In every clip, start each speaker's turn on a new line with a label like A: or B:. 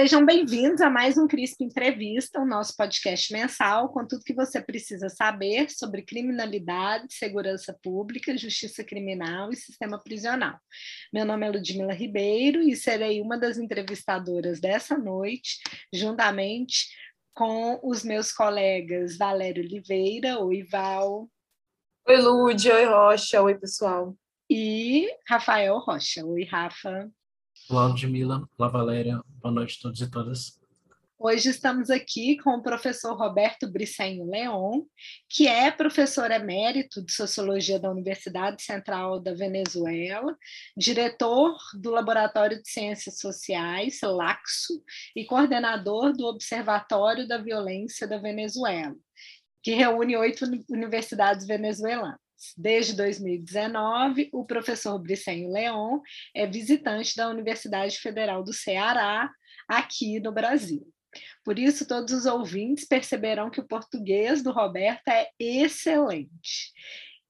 A: Sejam bem-vindos a mais um CRISP Entrevista, o nosso podcast mensal com tudo que você precisa saber sobre criminalidade, segurança pública, justiça criminal e sistema prisional. Meu nome é Ludmila Ribeiro e serei uma das entrevistadoras dessa noite, juntamente com os meus colegas Valério Oliveira, oi Val.
B: Oi Lud, oi Rocha, oi pessoal.
A: E Rafael Rocha, oi Rafa.
C: Ludmila. Olá, Valéria. Boa noite a todos e todas.
A: Hoje estamos aqui com o professor Roberto Bricenho Leon, que é professor emérito de Sociologia da Universidade Central da Venezuela, diretor do Laboratório de Ciências Sociais, LACSO, e coordenador do Observatório da Violência da Venezuela, que reúne oito universidades venezuelanas. Desde 2019, o professor Bricenho Leon é visitante da Universidade Federal do Ceará, aqui no Brasil. Por isso, todos os ouvintes perceberão que o português do Roberto é excelente.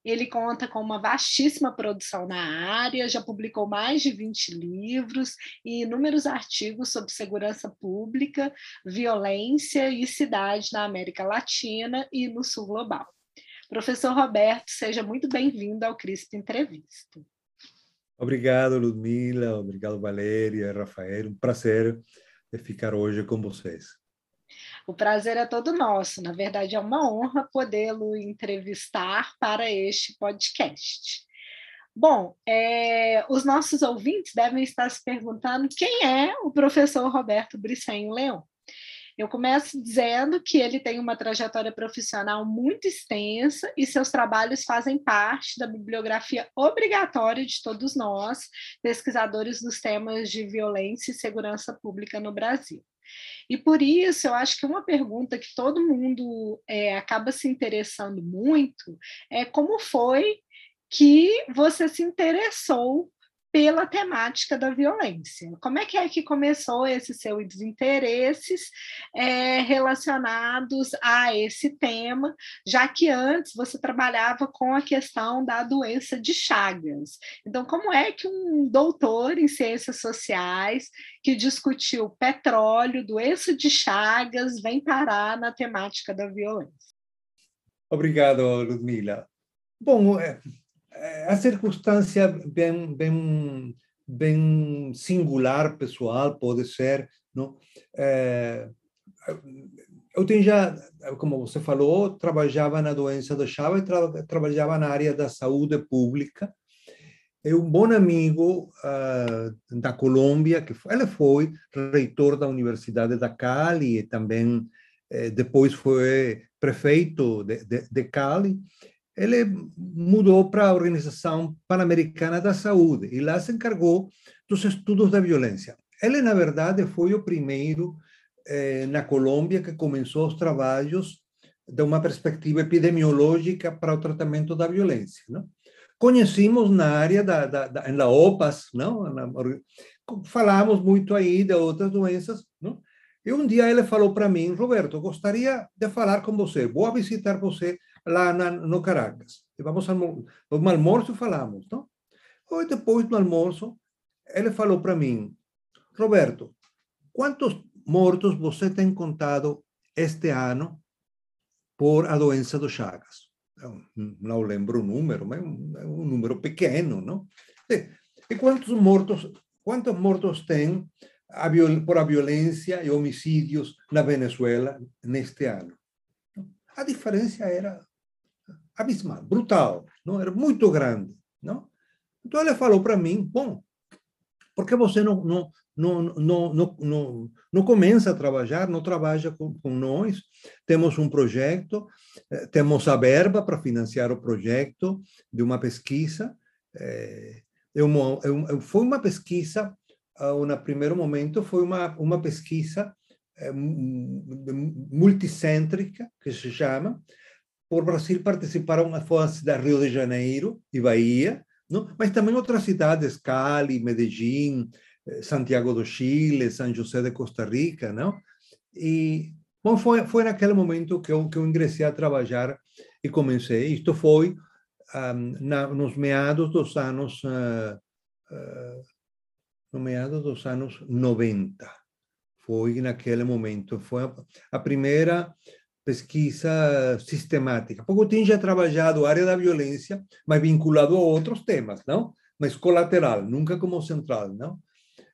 A: Ele conta com uma vastíssima produção na área, já publicou mais de 20 livros e inúmeros artigos sobre segurança pública, violência e cidade na América Latina e no Sul Global. Professor Roberto, seja muito bem-vindo ao CRISP Entrevista.
D: Obrigado, Ludmila, obrigado, Valéria, Rafael, um prazer ficar hoje com vocês.
A: O prazer é todo nosso, na verdade é uma honra podê-lo entrevistar para este podcast. Bom, é, os nossos ouvintes devem estar se perguntando quem é o professor Roberto Bricenho Leão. Eu começo dizendo que ele tem uma trajetória profissional muito extensa e seus trabalhos fazem parte da bibliografia obrigatória de todos nós, pesquisadores dos temas de violência e segurança pública no Brasil. E por isso, eu acho que uma pergunta que todo mundo é, acaba se interessando muito é como foi que você se interessou pela temática da violência. Como é que é que começou esses seus interesses é, relacionados a esse tema, já que antes você trabalhava com a questão da doença de Chagas. Então, como é que um doutor em ciências sociais que discutiu petróleo, doença de Chagas, vem parar na temática da violência?
D: Obrigado, Ludmila. Bom, é, a circunstância bem, bem, bem singular, pessoal, pode ser, não? É, eu tenho já, como você falou, trabalhava na doença do Chaves, tra trabalhava na área da saúde pública. E um bom amigo uh, da Colômbia, que foi, ele foi reitor da Universidade da Cali e também eh, depois foi prefeito de, de, de Cali ele mudou para a Organização Pan-Americana da Saúde e lá se encargou dos estudos da violência. Ele, na verdade, foi o primeiro eh, na Colômbia que começou os trabalhos de uma perspectiva epidemiológica para o tratamento da violência. Não? Conhecemos na área da, da, da OPAS, não? Na, falamos muito aí de outras doenças, não? E um dia ele falou para mim, Roberto, gostaria de falar com você, vou visitar você lá na, no Caracas. E vamos ao no almoço falamos, não? E depois do almoço, ele falou para mim, Roberto, quantos mortos você tem contado este ano por a doença do Chagas? Eu não lembro o número, mas é um número pequeno, não? E, e quantos mortos, quantos mortos tem por a violência e homicídios na Venezuela neste ano? A diferença era abismal, brutal, não era muito grande, não? Então ele falou para mim, bom, por que você não não não não não, não, não começa a trabalhar, não trabalha com, com nós? Temos um projeto, eh, temos a verba para financiar o projeto de uma pesquisa. É, é uma, é foi uma pesquisa, no primeiro momento, foi uma, uma pesquisa multicêntrica, que se chama, por Brasil participaram as cidades de Rio de Janeiro e Bahia, não? mas também outras cidades, Cali, Medellín, eh, Santiago do Chile, São José de Costa Rica, não? E bom, foi foi naquele momento que eu que eu ingressei a trabalhar e comecei. Isto foi um, na, nos meados dos anos uh, uh, no meados dos anos 90. foi naquele momento. Foi a, a primeira pesquisa sistemática. Pouco tinha trabalhado a área da violência, mas vinculado a outros temas, não? Mas colateral, nunca como central, não?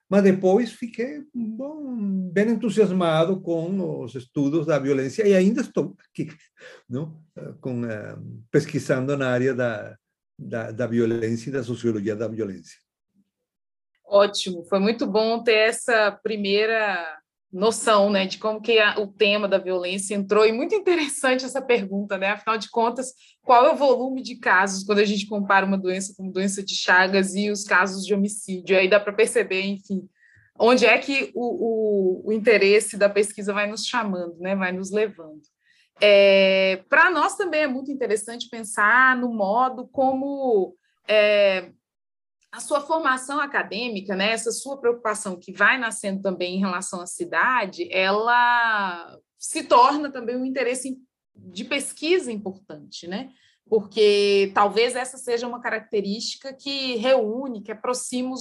D: Mas depois fiquei bom, bem entusiasmado com os estudos da violência e ainda estou aqui, não? Com, uh, pesquisando na área da, da, da violência e da sociologia da violência.
B: Ótimo, foi muito bom ter essa primeira noção, né, de como que a, o tema da violência entrou e muito interessante essa pergunta, né? Afinal de contas, qual é o volume de casos quando a gente compara uma doença como doença de Chagas e os casos de homicídio? Aí dá para perceber, enfim, onde é que o, o, o, interesse da pesquisa vai nos chamando, né? Vai nos levando. É, para nós também é muito interessante pensar no modo como é, a sua formação acadêmica, né, essa sua preocupação que vai nascendo também em relação à cidade, ela se torna também um interesse de pesquisa importante, né? Porque talvez essa seja uma característica que reúne, que aproxima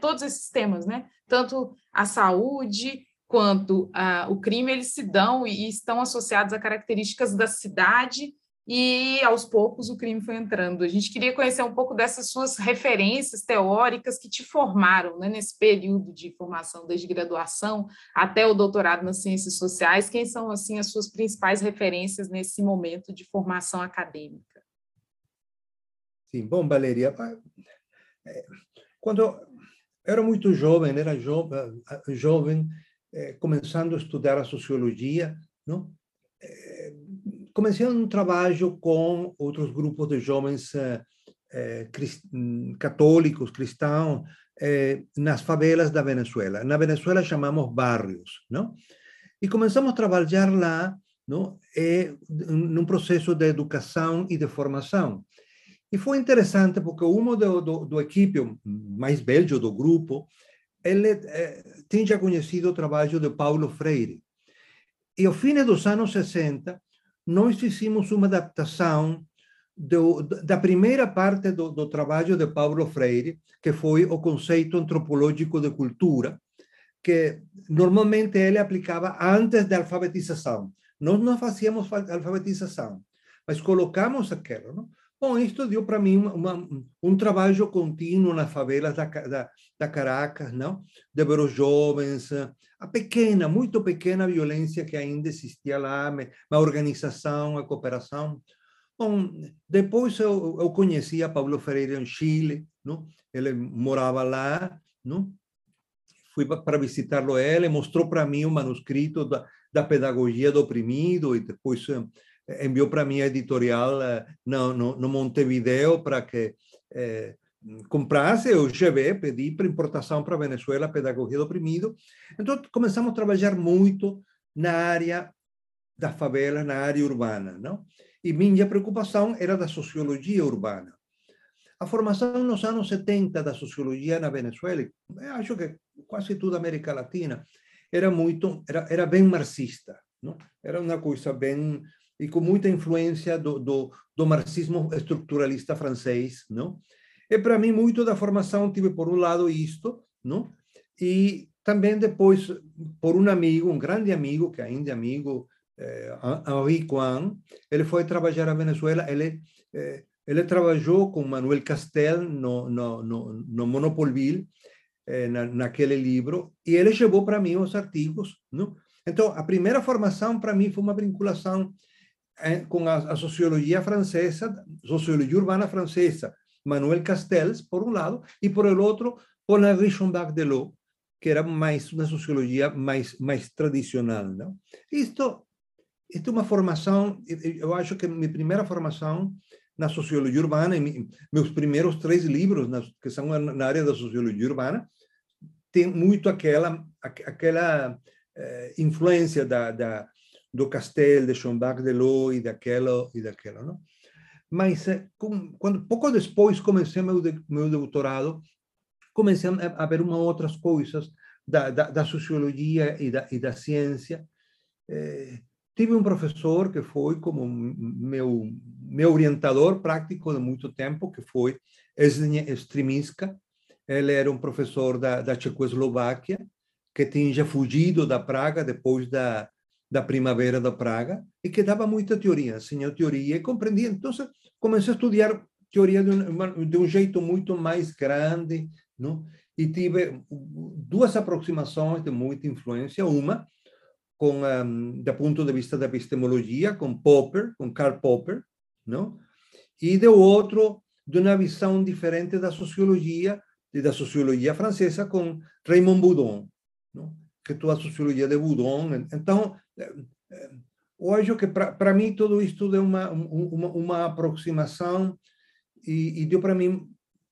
B: todos esses temas, né? Tanto a saúde quanto a, o crime, eles se dão e estão associados a características da cidade e aos poucos o crime foi entrando. A gente queria conhecer um pouco dessas suas referências teóricas que te formaram né, nesse período de formação, desde graduação até o doutorado nas ciências sociais. Quem são assim as suas principais referências nesse momento de formação acadêmica?
D: Sim, bom, Valéria, é, quando era muito jovem, era jovem, eh, começando a estudar a sociologia, não? Comecei um trabalho com outros grupos de jovens eh, eh, católicos, cristãos, eh, nas favelas da Venezuela. Na Venezuela chamamos barrios, não? E começamos a trabalhar lá, não? É, num processo de educação e de formação. E foi interessante porque um do, do, do equipe mais velho do grupo, ele eh, tinha conhecido o trabalho de Paulo Freire. E ao fim dos anos 60, nós fizemos uma adaptação do, da primeira parte do, do, trabalho de Paulo Freire, que foi o conceito antropológico de cultura, que normalmente ele aplicava antes da alfabetização. Nós não fazíamos alfabetização, mas colocamos aquilo. Não? Bom, isto deu para mim uma, um trabalho contínuo nas favelas da, da, da Caracas, não? de ver os jovens, a pequena, muito pequena violência que ainda existia lá, a organização, a cooperação. Bom, depois eu, eu conhecia Paulo Freire em Chile, não? ele morava lá, não? fui para visitá-lo ele, mostrou para mim o manuscrito da, da pedagogia do oprimido e depois enviou para mim a editorial eh, no, no, no Montevideo para que eh, comprasse, eu levei, pedi para importação para a Venezuela, Pedagogia do Oprimido. Então, começamos a trabalhar muito na área das favelas, na área urbana. Não? E minha preocupação era da sociologia urbana. A formação nos anos 70 da sociologia na Venezuela, acho que quase toda a América Latina, era muito, era, era bem marxista. Não? Era uma coisa bem e com muita influência do, do, do marxismo estruturalista francês, não? E para mim muito da formação tive por um lado isto, não? E também depois por um amigo, um grande amigo que ainda é amigo, eh, Henri Kwan, ele foi trabalhar na Venezuela, ele eh, ele trabalhou com Manuel Castel no no no, no Monopolville, eh, na, naquele livro, e ele levou para mim os artigos, não? Então, a primeira formação para mim foi uma vinculação com a, a, sociologia francesa, sociologia urbana francesa, Manuel Castells, por um lado, e por el outro, Paul-Henri Schomburg-Delot, que era mais uma sociologia mais, mais tradicional. Não? Isto, isto é uma formação, eu acho que minha primeira formação na sociologia urbana, meus primeiros três livros, que são na área da sociologia urbana, tem muito aquela, aquela eh, influência da do Castel, de Schoenbach, de Lô e daquela e daquela, não? Mas com, quando pouco depois comecei meu meu doutorado, comecei a, ver uma outras coisas da, da, da sociologia e da, e da ciência. Eh, tive um professor que foi como meu meu orientador prático de muito tempo, que foi Strimiska. Ele era um professor da, da Tchecoslováquia que tinha fugido da Praga depois da, da primavera da Praga e que dava muita teoria, ensinou teoria e compreendia. Então, comecei a estudar teoria de um, de um jeito muito mais grande, não? e tive duas aproximações de muita influência. Uma, com um, do ponto de vista da epistemologia, com Popper, com Karl Popper, não? e do outro, de uma visão diferente da sociologia, da sociologia francesa, com Raymond Boudon, não? que toda a sociologia de Boudon. Então, eu acho que para mim tudo isto deu uma, uma, uma aproximação e, e deu para mim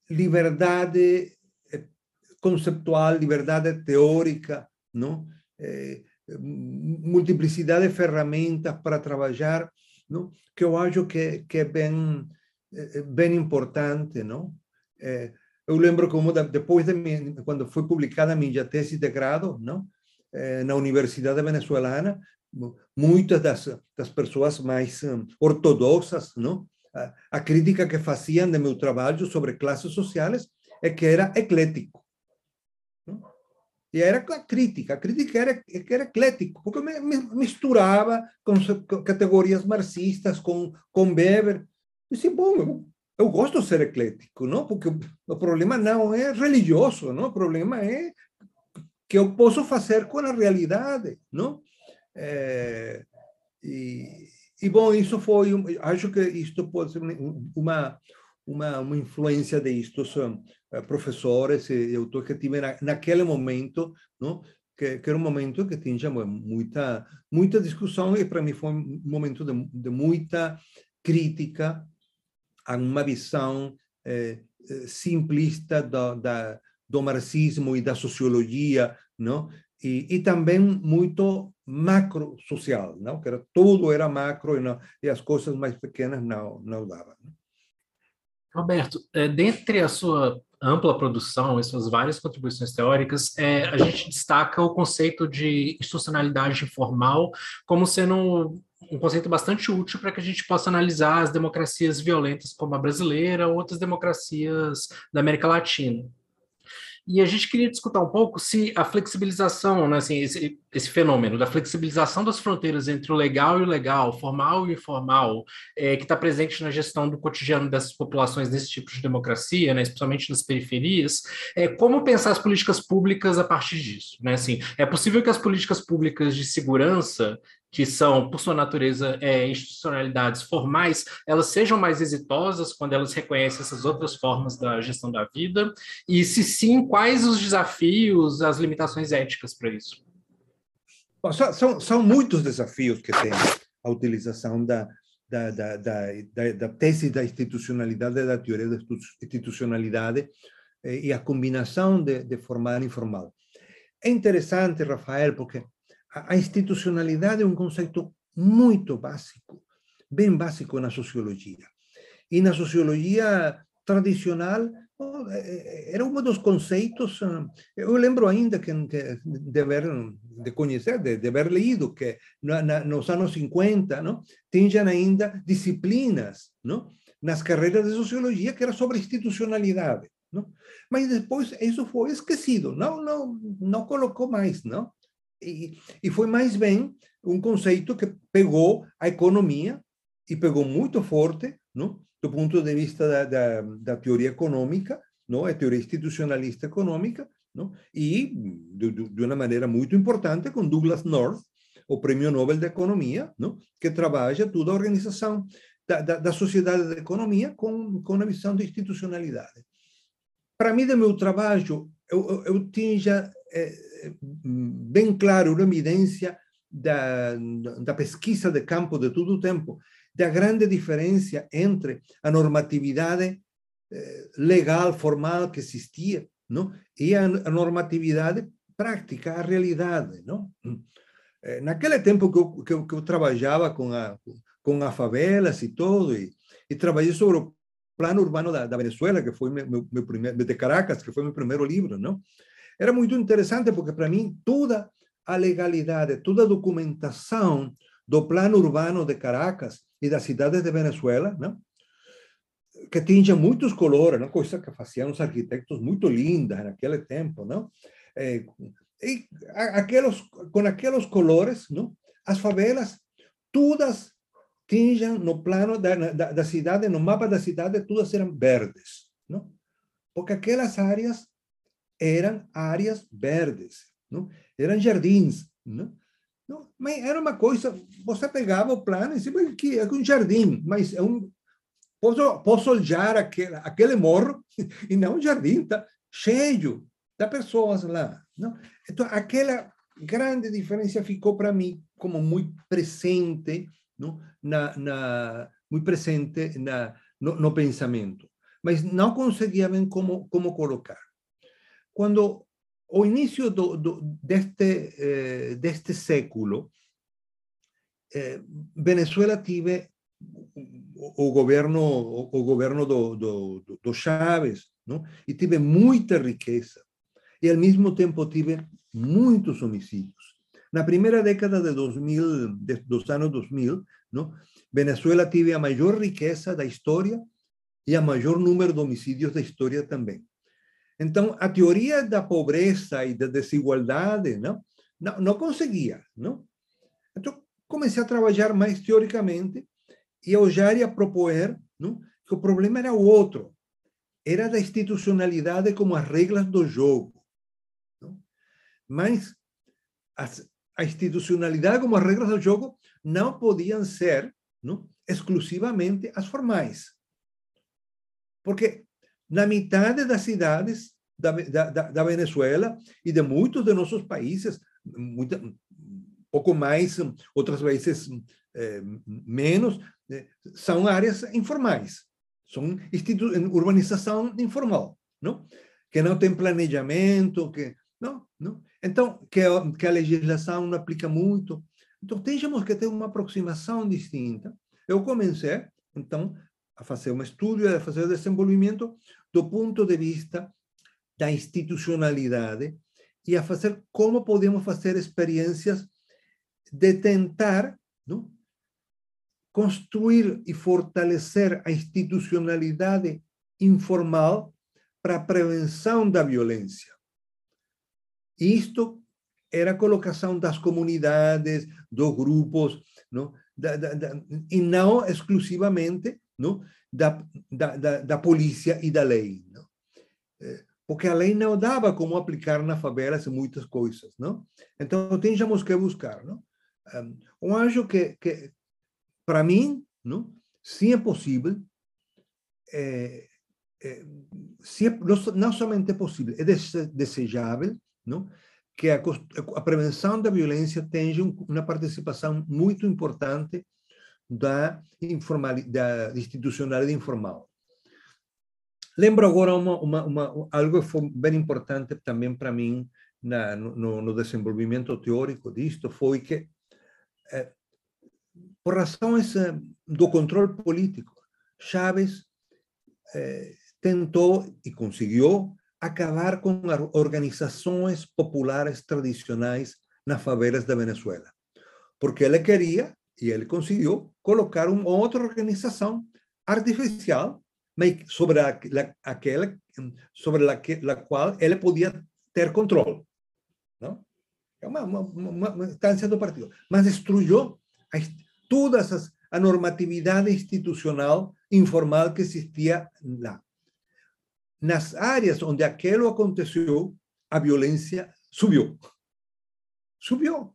D: liberdade conceptual, liberdade teórica, não? É, multiplicidade de ferramentas para trabalhar, não? que eu acho que, que é bem, bem importante. Não? É, eu lembro como depois de minha, quando foi publicada a minha tese de grado, não? Na Universidade Venezuelana, muitas das, das pessoas mais um, ortodoxas, não? A, a crítica que faziam de meu trabalho sobre classes sociais é que era eclético. E era a crítica, a crítica era, era eclético, porque me, me misturava com, com, categorias marxistas, com, com Weber. Eu disse, bom, eu, eu gosto de ser eclético, não? porque o problema não é religioso, não? o problema é que eu posso fazer com a realidade. Não? É, e, e, bom, isso foi, acho que isto pode ser uma, uma, uma influência de isto eh, professores e autores que tive na, naquele momento, não? Que, que, era um momento que tinha muita muita discussão e para mim foi um momento de, de muita crítica a uma visão eh, eh simplista do, da, do marxismo e da sociologia, não? E, e também muito macro social, não? Que era tudo era macro e, não, e as coisas mais pequenas não não davam.
C: Roberto, é, dentre a sua ampla produção e suas várias contribuições teóricas, é, a gente destaca o conceito de institucionalidade informal como sendo um conceito bastante útil para que a gente possa analisar as democracias violentas como a brasileira ou outras democracias da América Latina. E a gente queria discutir um pouco se a flexibilização, né, assim, esse, esse, fenômeno da flexibilização das fronteiras entre o legal e o legal, formal e informal, é, que está presente na gestão do cotidiano dessas populações nesse tipo de democracia, né, especialmente nas periferias, é, como pensar as políticas públicas a partir disso? Né? Assim, é possível que as políticas públicas de segurança que são, por sua natureza, é, institucionalidades formais, elas sejam mais exitosas quando elas reconhecem essas outras formas da gestão da vida? E, se sim, quais os desafios, as limitações éticas para isso?
D: Bom, são, são muitos desafios que tem a utilização da, da, da, da, da tese da institucionalidade, da teoria da institucionalidade eh, e a combinação de, de formal e informal. É interessante, Rafael, porque a institucionalidade é um conceito muito básico, bem básico na sociologia. E na sociologia tradicional, era um dos conceitos. Eu lembro ainda que, de, haver, de conhecer, de, de haver lido que nos anos 50 não, tinham ainda disciplinas não, nas carreiras de sociologia que era sobre institucionalidade. Não? Mas depois isso foi esquecido, não, não, não colocou mais. Não? E, e foi mais bem um conceito que pegou a economia e pegou muito forte, não? do ponto de vista da, da, da teoria econômica, não? a teoria institucionalista econômica, não? e de, de uma maneira muito importante com Douglas North, o prêmio Nobel de Economia, não? que trabalha toda a organização da, da, da sociedade da economia com, com a visão de institucionalidade. Para mim, do meu trabalho, eu, eu, eu tinha é, bem claro uma evidência da, da pesquisa de campo de todo o tempo, da grande diferença entre a normatividade eh, legal, formal que existia, não? e a, normatividade prática, a realidade. Não? Eh, naquele tempo que eu, que eu, que trabalhava com, a, favelas e todo, e, e sobre o plano urbano da, da Venezuela, que foi meu primeiro, de Caracas, que foi meu primeiro livro, não? Era muito interessante porque, para mim, toda a legalidade, toda a documentação do plano urbano de Caracas e das cidades de Venezuela, não? que tinha muitos colores, não? coisa que faziam os arquitetos muito lindas naquele tempo, não? É, E aqueles, com aqueles colores, não? as favelas, todas tinham no plano da, da, da, cidade, no mapa da cidade, todas eram verdes, não? Porque aquelas áreas eram áreas verdes, não? Eram jardins, não? não? Mas era uma coisa, você pegava o plano e dizia que é um jardim, mas é um posso, posso olhar aquele, aquele morro e não um jardim, tá cheio de pessoas lá, não? Então, aquela grande diferença ficou para mim como muito presente, não? Na, na muito presente na, no, no pensamento, mas não conseguia ver como como colocar. Quando o início do, do, deste eh, deste século, eh, Venezuela tive o governo o governo do, do, do Chávez, não? E tive muita riqueza e ao mesmo tempo tive muitos homicídios. Na primeira década de 2000, de, dos anos 2000, não? Venezuela teve a maior riqueza da história e a maior número de homicídios da história também. Então, a teoria da pobreza e da desigualdade não, não, não conseguia. Não? Então, comecei a trabalhar mais teoricamente e a olhar e a propor não, que o problema era o outro. Era da institucionalidade como as regras do jogo. Mas a institucionalidade como as regras do jogo não podiam ser não, exclusivamente as formais. Porque na metade das cidades da, da, da Venezuela e de muitos de nossos países, muita, pouco mais, outras vezes eh, menos, eh, são áreas informais, são urbanização informal, não? que não tem planejamento, que não, não. Então, que, que a legislação não aplica muito. Então, temos que ter uma aproximação distinta. Eu comecei, então, a fazer um estudo, a fazer desenvolvimento do ponto de vista da institucionalidade e a fazer como podemos fazer experiências de tentar não, construir e fortalecer a institucionalidade informal para a prevenção da violência. Isto era a colocação das comunidades, dos grupos, não? Da, da, e exclusivamente não? Da, da, da, da polícia e da lei. Não? Eh, porque a lei não dava como aplicar na favelas muitas coisas. Não? Então, tínhamos que buscar. Não? Eu acho que, que para mim, não? sim é possível, é, é, sim, não somente é possível, é desejável não? que a, a prevenção da violência tenha uma participação muito importante da, informalidade, da institucionalidade informal. Lembro agora uma, uma, uma, algo que foi bem importante também para mim na, no, no, desenvolvimento teórico disto, foi que, eh, por razões eh, do controle político, Chávez eh, tentou e conseguiu acabar com organizações populares tradicionais nas favelas da Venezuela. Porque ele queria, e ele conseguiu, colocar uma outra organização artificial sobre a, aquela sobre a, a qual ele podia ter controle. Não? É uma, uma, uma, instância do partido. Mas destruiu toda a normatividade institucional informal que existia lá nas áreas onde aquilo aconteceu, a violência subiu. Subiu.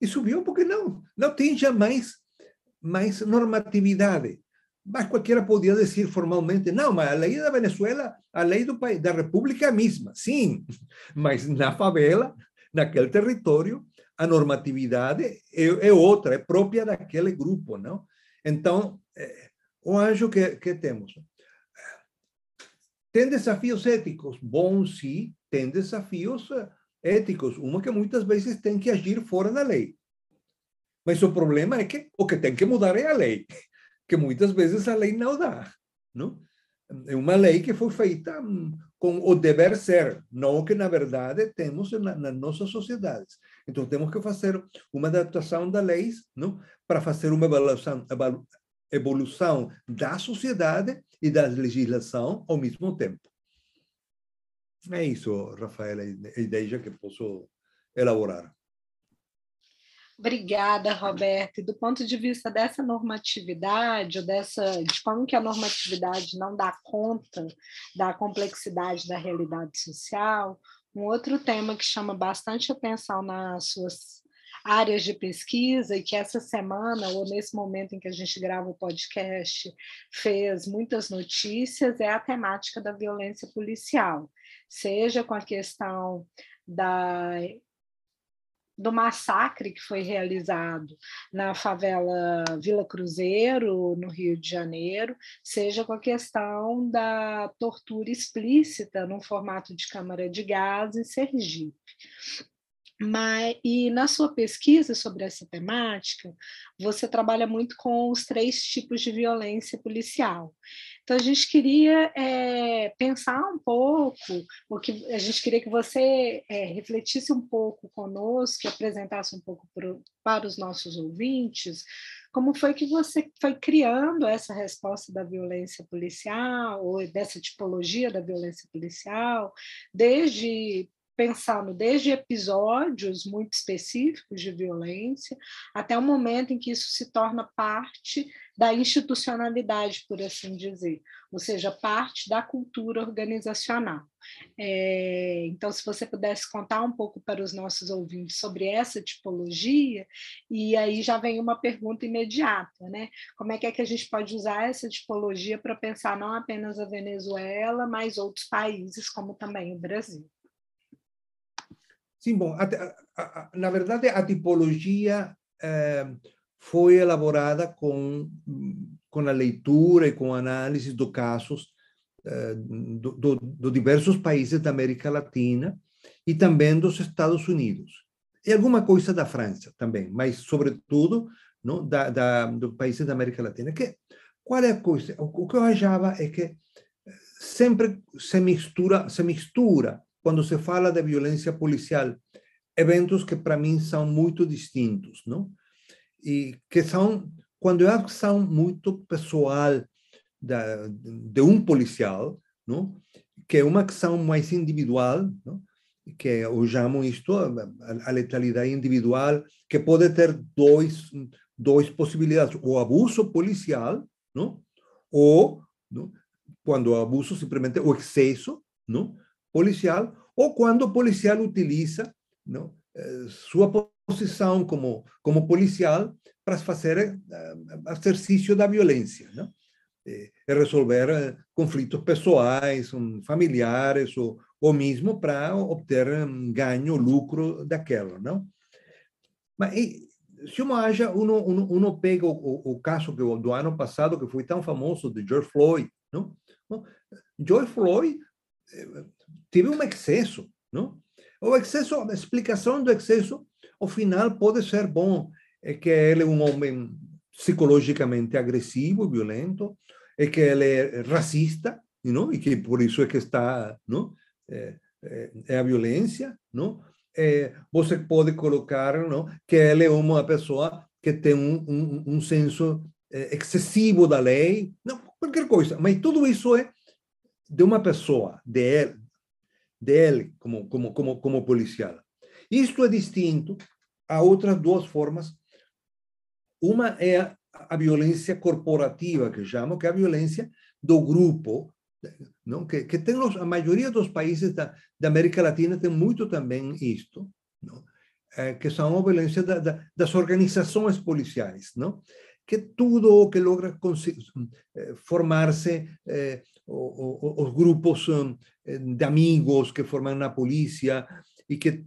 D: E subiu porque não, não tinha mais, mais normatividade. Mas qualquer podia dizer formalmente, não, mas a lei da Venezuela, a lei do país, da República é a mesma. Sim, mas na favela, naquele território, a normatividade é, é outra, é própria daquele grupo, não? Então, eu acho que, que temos tem desafios éticos? Bom, sim, tem desafios eh, éticos. Uma que muitas vezes tem que agir fora da lei. Mas o problema é que o que tem que mudar é a lei, que muitas vezes a lei não dá. Não? É uma lei que foi feita hum, com o dever ser, não o que na verdade temos na, nas nossas sociedades. Então temos que fazer uma adaptação da lei, não, para fazer uma evolução, evolução da sociedade e da legislação ao mesmo tempo. É isso, Rafael, a ideia que posso elaborar.
A: Obrigada, Roberto. E do ponto de vista dessa normatividade, dessa, de como que a normatividade não dá conta da complexidade da realidade social, um outro tema que chama bastante atenção nas suas áreas de pesquisa e que essa semana, ou nesse momento em que a gente grava o podcast, fez muitas notícias, é a temática da violência policial, seja com a questão da do massacre que foi realizado na favela Vila Cruzeiro, no Rio de Janeiro, seja com a questão da tortura explícita no formato de câmara de gás em Sergipe. Mas, e na sua pesquisa sobre essa temática, você trabalha muito com os três tipos de violência policial. Então, a gente queria é, pensar um pouco, o que a gente queria que você é, refletisse um pouco conosco, apresentasse um pouco pro, para os nossos ouvintes, como foi que você foi criando essa resposta da violência policial, ou dessa tipologia da violência policial, desde pensando desde episódios muito específicos de violência até o momento em que isso se torna parte da institucionalidade, por assim dizer, ou seja, parte da cultura organizacional. É, então, se você pudesse contar um pouco para os nossos ouvintes sobre essa tipologia, e aí já vem uma pergunta imediata, né? Como é que, é que a gente pode usar essa tipologia para pensar não apenas a Venezuela, mas outros países, como também o Brasil?
D: Sim, bom, a, a, a, na verdade a tipologia eh, foi elaborada com, com a leitura e com a análise dos casos eh, do, do, do, diversos países da América Latina e também dos Estados Unidos. E alguma coisa da França também, mas sobretudo não, da, da, dos países da América Latina. Que, qual é a coisa? O, o que eu achava é que sempre se mistura, se mistura quando se fala de violência policial, eventos que para mim são muito distintos, não? E que são, quando é ação muito pessoal da, de um policial, não? Que é uma ação mais individual, não? que eu chamo isto a, letalidade individual, que pode ter dois, dois possibilidades, o abuso policial, não? ou não? quando o abuso simplesmente o excesso, não? Policial ou quando o policial utiliza não, eh, sua posição como, como policial para fazer exercício da violência, não? E resolver uh, conflitos pessoais, familiares, ou, ou mesmo para obter ganho, lucro daquilo, não? Mas e, se uma haja, uno, uno, uno pega o, o, caso que, do ano passado, que foi tão famoso, de George Floyd, não? George Floyd teve um excesso, não? O excesso, a explicação do excesso, ao final pode ser bom, é que ele é um homem psicologicamente agressivo, violento, é que ele é racista, não? E que por isso é que está, não? É, é, é a violência, não? É, você pode colocar, não? Que ele é uma pessoa que tem um, um, um senso excessivo da lei, não, qualquer coisa, mas tudo isso é de uma pessoa, de dele como, como, como, como policial. Isto é distinto a outras duas formas. Uma é a, a violência corporativa, que chamo, que é a violência do grupo, não? Que, que tem a maioria dos países da, da América Latina tem muito também isto, não? É, que são a violência da, da, das organizações policiais, que tudo o que logra eh, formar-se eh, os grupos eh, de amigos que formam na polícia e que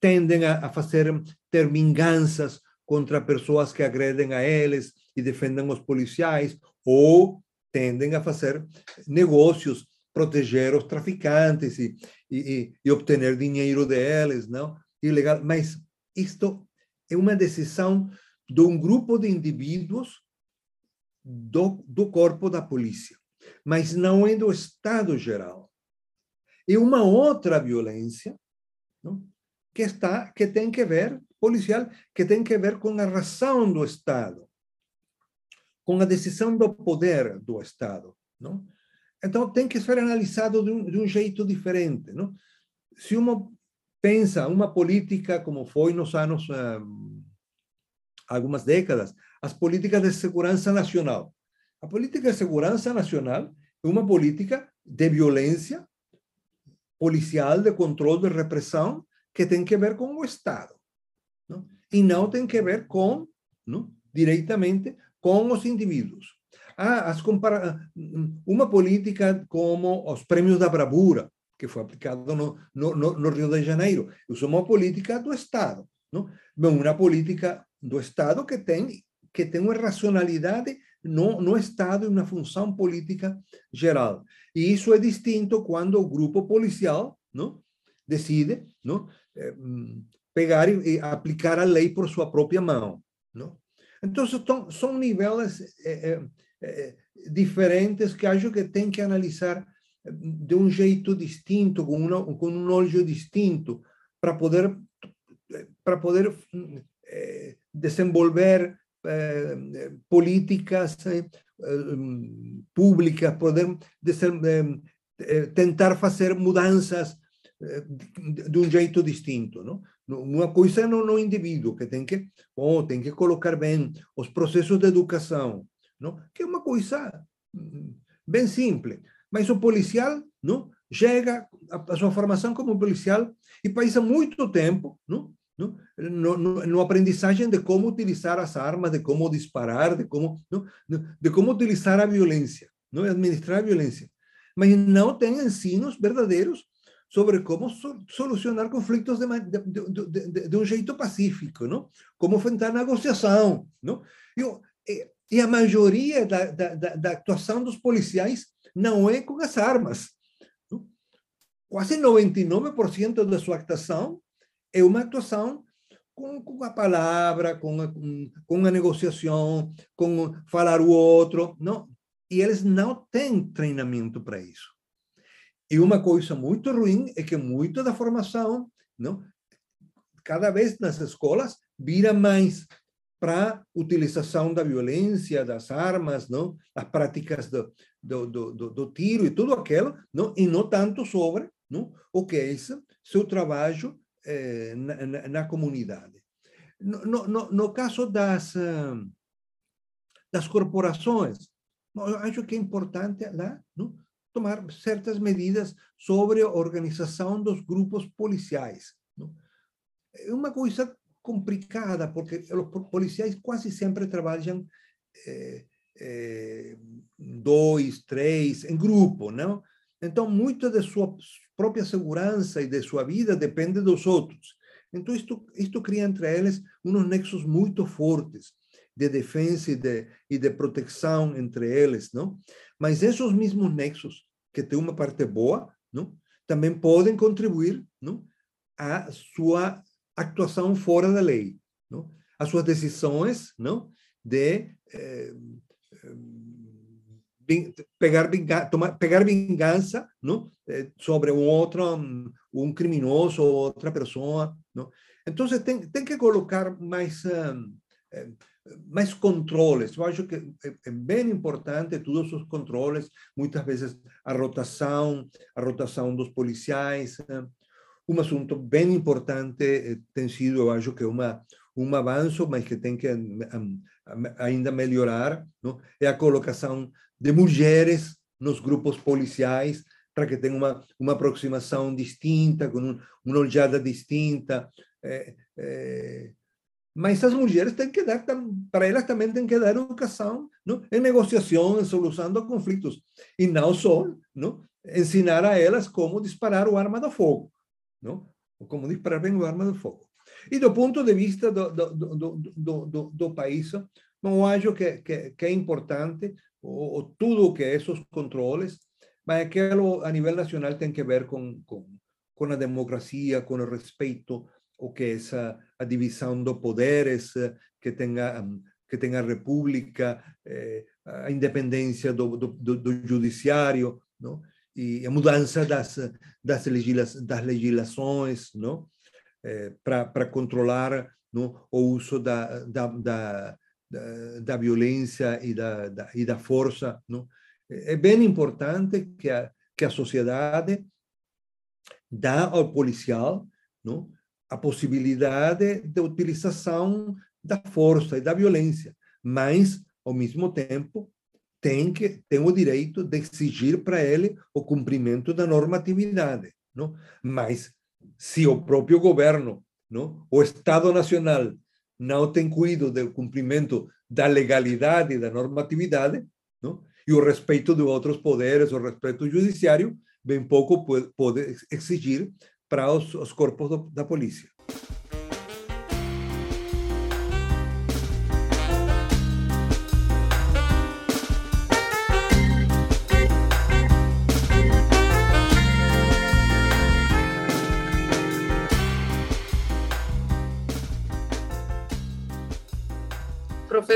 D: tendem a, fazer ter vinganças contra pessoas que agredem a eles e defendem os policiais ou tendem a fazer negócios, proteger os traficantes e, e, e obter dinheiro deles, não? Ilegal. Mas isto é uma decisão de um grupo de indivíduos do, do corpo da polícia, mas não é do Estado geral. E uma outra violência não? que está que tem que ver policial que tem que ver com a razão do Estado, com a decisão do poder do Estado, não? Então tem que ser analisado de um, de um jeito diferente, não? Se uma pensa uma política como foi nos anos, um, algumas décadas, as políticas de segurança nacional. A política de segurança nacional é uma política de violência policial, de controle, de repressão, que tem que ver com o Estado. Não? E não tem que ver com, não? diretamente, com os indivíduos. Ah, as compara uma política como os prêmios da bravura, que foi aplicado no, no, no Rio de Janeiro. Isso é uma política do Estado. Não? Uma política do Estado que tem, que tem uma racionalidade no, no Estado e uma função política geral. E isso é distinto quando o grupo policial não? decide não? Eh, pegar e, aplicar a lei por sua própria mão. Não? Então, são, são níveis é, é, diferentes que acho que tem que analisar de um jeito distinto, com, uma, com um olho distinto, para poder, para poder é, desenvolver eh, políticas eh, públicas, poder eh, tentar fazer mudanças de um jeito distinto, não? Uma coisa é no, indivíduo que tem que, oh, tem que colocar bem os processos de educação, não? Que é uma coisa mm, bem simples. Mas o policial, não? Chega a, a sua formação como policial e passa muito tempo, não? ¿No? No, no, no, aprendizagem de como utilizar as armas, de como disparar, de como, ¿no? de como utilizar a violência, não administrar a violência. Mas não tem ensinos verdadeiros sobre como so, solucionar conflitos de, de, de, jeito pacífico, não? como enfrentar negociação. Não? E, e a maioria da, da, da, atuação dos policiais não é com as armas. Não? Quase 99% da sua atuação é uma atuação com, com a palavra, com a, com, a negociação, com falar o outro, não? E eles não têm treinamento para isso. E uma coisa muito ruim é que muito da formação, não? Cada vez nas escolas vira mais para utilização da violência, das armas, não? As práticas do, do, do, do, tiro e tudo aquilo, não? E não tanto sobre, não? O que é isso? Seu trabalho eh, na, na, na, comunidade. No, no, no caso das, uh, das corporações, acho que é importante lá não? tomar certas medidas sobre a organização dos grupos policiais. Não? É uma coisa complicada, porque os policiais quase sempre trabalham eh, eh, dois, três, em grupo, não? Então, muito de sua própria segurança e de sua vida depende dos outros. Então, isto, isto cria entre eles uns nexos muito fortes de defesa e de, e de proteção entre eles, não? Mas esses mesmos nexos, que têm uma parte boa, não? também podem contribuir não? à sua atuação fora da lei, não? às suas decisões não? de eh, pegar vingança, tomar, pegar vingança não? Eh, sobre um outro, um criminoso ou outra pessoa. Não? Então, tem, tem que colocar mais, eh, mais controles. Eu acho que é, é bem importante todos os controles, muitas vezes a rotação, a rotação dos policiais. Um assunto bem importante eh, tem sido, eu acho que uma um avanço, mas que tem que ainda melhorar, não? é a colocação de mulheres nos grupos policiais, para que tenha uma, uma aproximação distinta, com um, uma olhada distinta. É, é, mas as mulheres têm que dar, para elas também tem que dar educação não? em negociação, em solução de conflitos. E não só não? ensinar a elas como disparar o arma do fogo, não? ou como disparar bem o arma do fogo. E do ponto de vista do, do, do, do, do país, eu acho que, que, que é importante o, o tudo que é esses controles, mas aquilo a nível nacional tem que ver com, com, com democracia, com o respeito, o que é essa a divisão de poderes que tenha que tenha a república, eh, a independência do, do, do, judiciário, a mudança das das, das legislações? Eh, para controlar não? o uso da, da, da da, da violência e da, da, e da força. Não? É bem importante que a, que a sociedade dá ao policial não? a possibilidade de utilização da força e da violência, mas, ao mesmo tempo, tem que tem o direito de exigir para ele o cumprimento da normatividade, não? Mas se o próprio governo, não, o Estado Nacional não tem cuidado do cumprimento da legalidade e da normatividade, não? e o respeito de outros poderes, o respeito judiciário, bem pouco pode exigir para os, os corpos do, da polícia.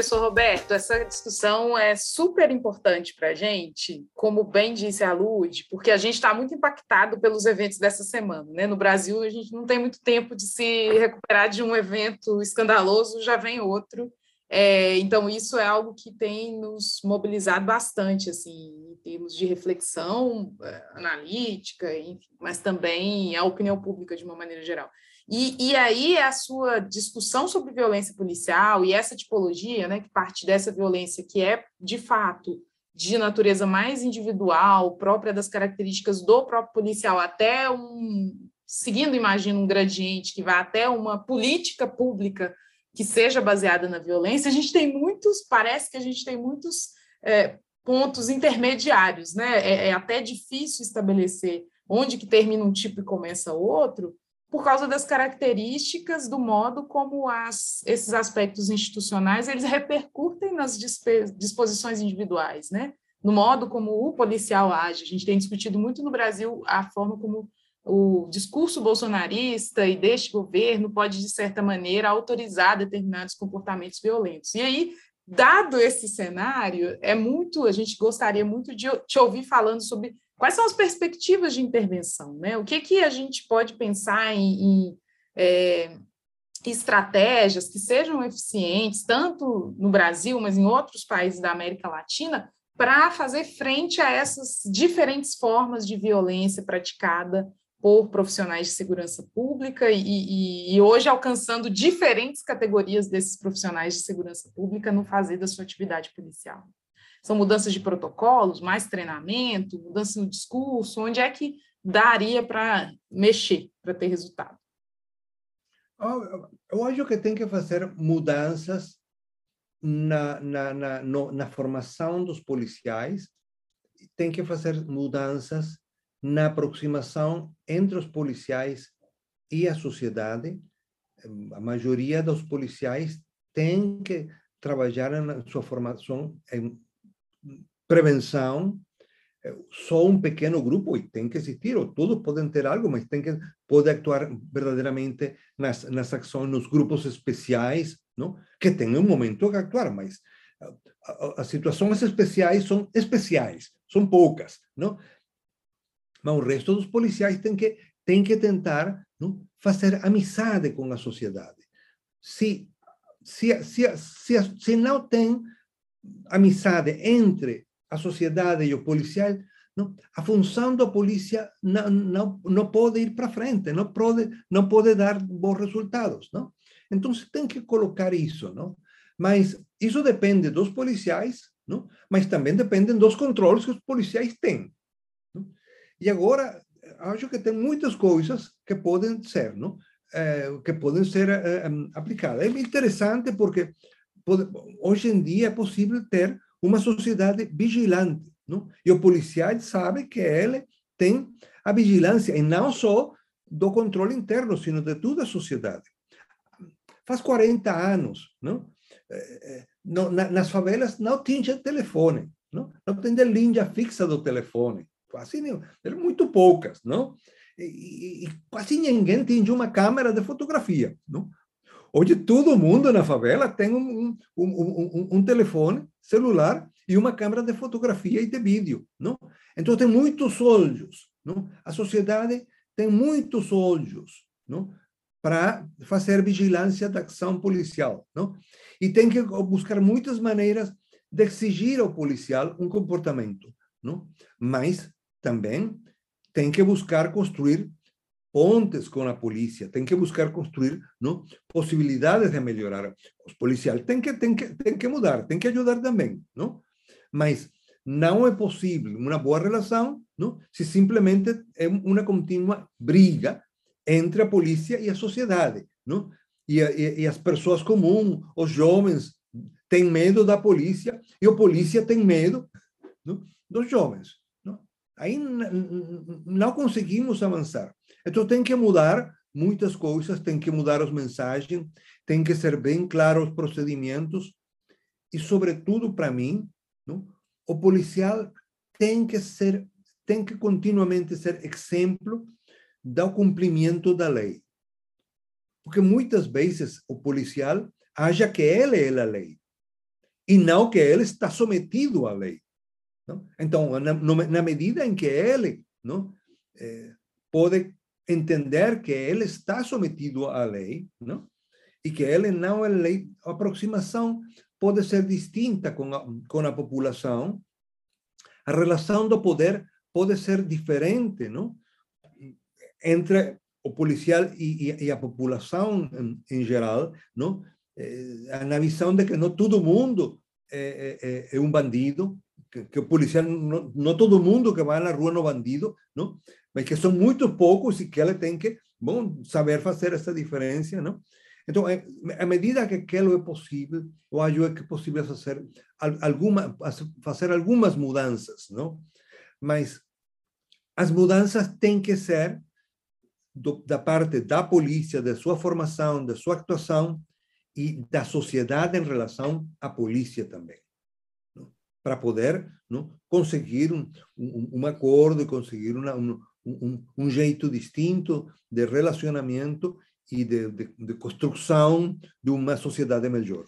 B: Professor Roberto, essa discussão é super importante para a gente, como bem disse a Lud, porque a gente está muito impactado pelos eventos dessa semana. Né? No Brasil, a gente não tem muito tempo de se recuperar de um evento escandaloso, já vem outro. É, então, isso é algo que tem nos mobilizado bastante, assim, em termos de reflexão é, analítica, enfim, mas também a opinião pública de uma maneira geral. E, e aí a sua discussão sobre violência policial e essa tipologia, né, que parte dessa violência que é, de fato, de natureza mais individual, própria das características do próprio policial, até um, seguindo, imagino, um gradiente que vai até uma política pública que seja baseada na violência, a gente tem muitos, parece que a gente tem muitos é, pontos intermediários, né? É, é até difícil estabelecer onde que termina um tipo e começa outro, por causa das características do modo como as, esses aspectos institucionais eles repercutem nas disposições individuais, né? No modo como o policial age. A gente tem discutido muito no Brasil a forma como o discurso bolsonarista e deste governo pode, de certa maneira, autorizar determinados comportamentos violentos. E aí, dado esse cenário, é muito, a gente gostaria muito de te ouvir falando sobre Quais são as perspectivas de intervenção? Né? O que, que a gente pode pensar em, em é, estratégias que sejam eficientes, tanto no Brasil, mas em outros países da América Latina, para fazer frente a essas diferentes formas de violência praticada por profissionais de segurança pública e, e, e, hoje alcançando diferentes categorias desses profissionais de segurança pública no fazer da sua atividade policial. São mudanças de protocolos, mais treinamento, mudança no discurso, onde é que daria para mexer, para ter resultado?
D: Eu acho que tem que fazer mudanças na, na, na, no, na formação dos policiais, tem que fazer mudanças na aproximação entre os policiais e a sociedade. A maioria dos policiais tem que trabalhar na sua formação em prevenção, eh, só um pequeno grupo, e tem que existir, ou todos podem ter algo, mas tem que poder actuar verdadeiramente nas, nas ações, nos grupos especiais, não? que tem um momento que actuar, mas as situações especiais são especiais, são poucas, não? Mas o resto dos policiais tem que tem que tentar não? fazer amizade com a sociedade. Se se, se, se, se não tem amizade entre a sociedade e o policial, não, a função da polícia não, não, não pode ir para frente, não pode, não pode dar bons resultados. Não? Então, tem que colocar isso. Não? Mas isso depende dos policiais, não? mas também depende dos controles que os policiais têm. Não? E agora, acho que tem muitas coisas que podem ser, não? É, que podem ser é, aplicadas. É interessante porque hoje em dia é possível ter uma sociedade vigilante, não? E o policial sabe que ele tem a vigilância, e não só do controle interno, sino de toda a sociedade. Faz 40 anos, não? Eh, eh, nas favelas não tinha telefone, não? Não tinha linha fixa do telefone, quase nem, eram muito poucas, não? E, e, quase ninguém tinha uma câmera de fotografia, não? Hoje todo mundo na favela tem um, um, um, um, telefone celular e uma câmera de fotografia e de vídeo, não? Então tem muitos olhos, não? A sociedade tem muitos olhos, não? Para fazer vigilância da ação policial, não? E tem que buscar muitas maneiras de exigir ao policial um comportamento, não? Mas também tem que buscar construir pontes com a polícia, tem que buscar construir possibilidades de melhorar. Os policiais têm que, têm, que, têm que mudar, têm que ajudar também, mas não é possível uma boa relação se simplesmente é uma contínua briga entre a polícia e a sociedade. E, as pessoas comuns, os jovens, têm medo da polícia e a polícia tem medo dos jovens. Aí não conseguimos avançar. Então tem que mudar muitas coisas, tem que mudar as mensagens, tem que ser bem claro os procedimentos e, sobretudo, para mim, não? o policial tem que ser, tem que continuamente ser exemplo do cumprimento da lei. Porque muitas vezes o policial acha que ele é a lei e não que ele está sometido à lei. Não? Então, na, na, medida em que ele não, eh, pode entender que ele está sometido à lei, não? e que ele não é lei, a aproximação ser distinta com a, com a população, a do poder pode ser diferente, não? Entre o policial e, e, e a população em, em, geral, não? Eh, na visão de que não todo mundo é, é, é um bandido, que, que, o policial, todo mundo que vai na rua um bandido, não? Mas que são muito poucos e que ele tem que bom, saber fazer essa diferença, não? Então, à medida que aquilo é possível, eu acho que é possível fazer alguma, fazer algumas mudanças, não? Mas as mudanças têm que ser do, da parte da polícia, da sua formação, da sua atuação e da sociedade em relação à polícia também, não? para poder não? conseguir um, um, um acordo, conseguir uma, um, um, um jeito distinto de relacionamento e de, de, de construção de uma sociedade melhor.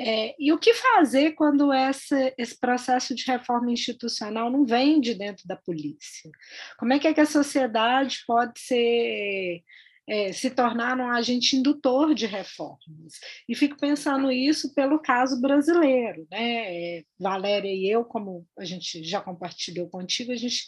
A: É, e o que fazer quando essa, esse processo de reforma institucional não vem de dentro da polícia? Como é que, é que a sociedade pode ser é, se tornar um agente indutor de reformas. E fico pensando isso pelo caso brasileiro. Né? Valéria e eu, como a gente já compartilhou contigo, a gente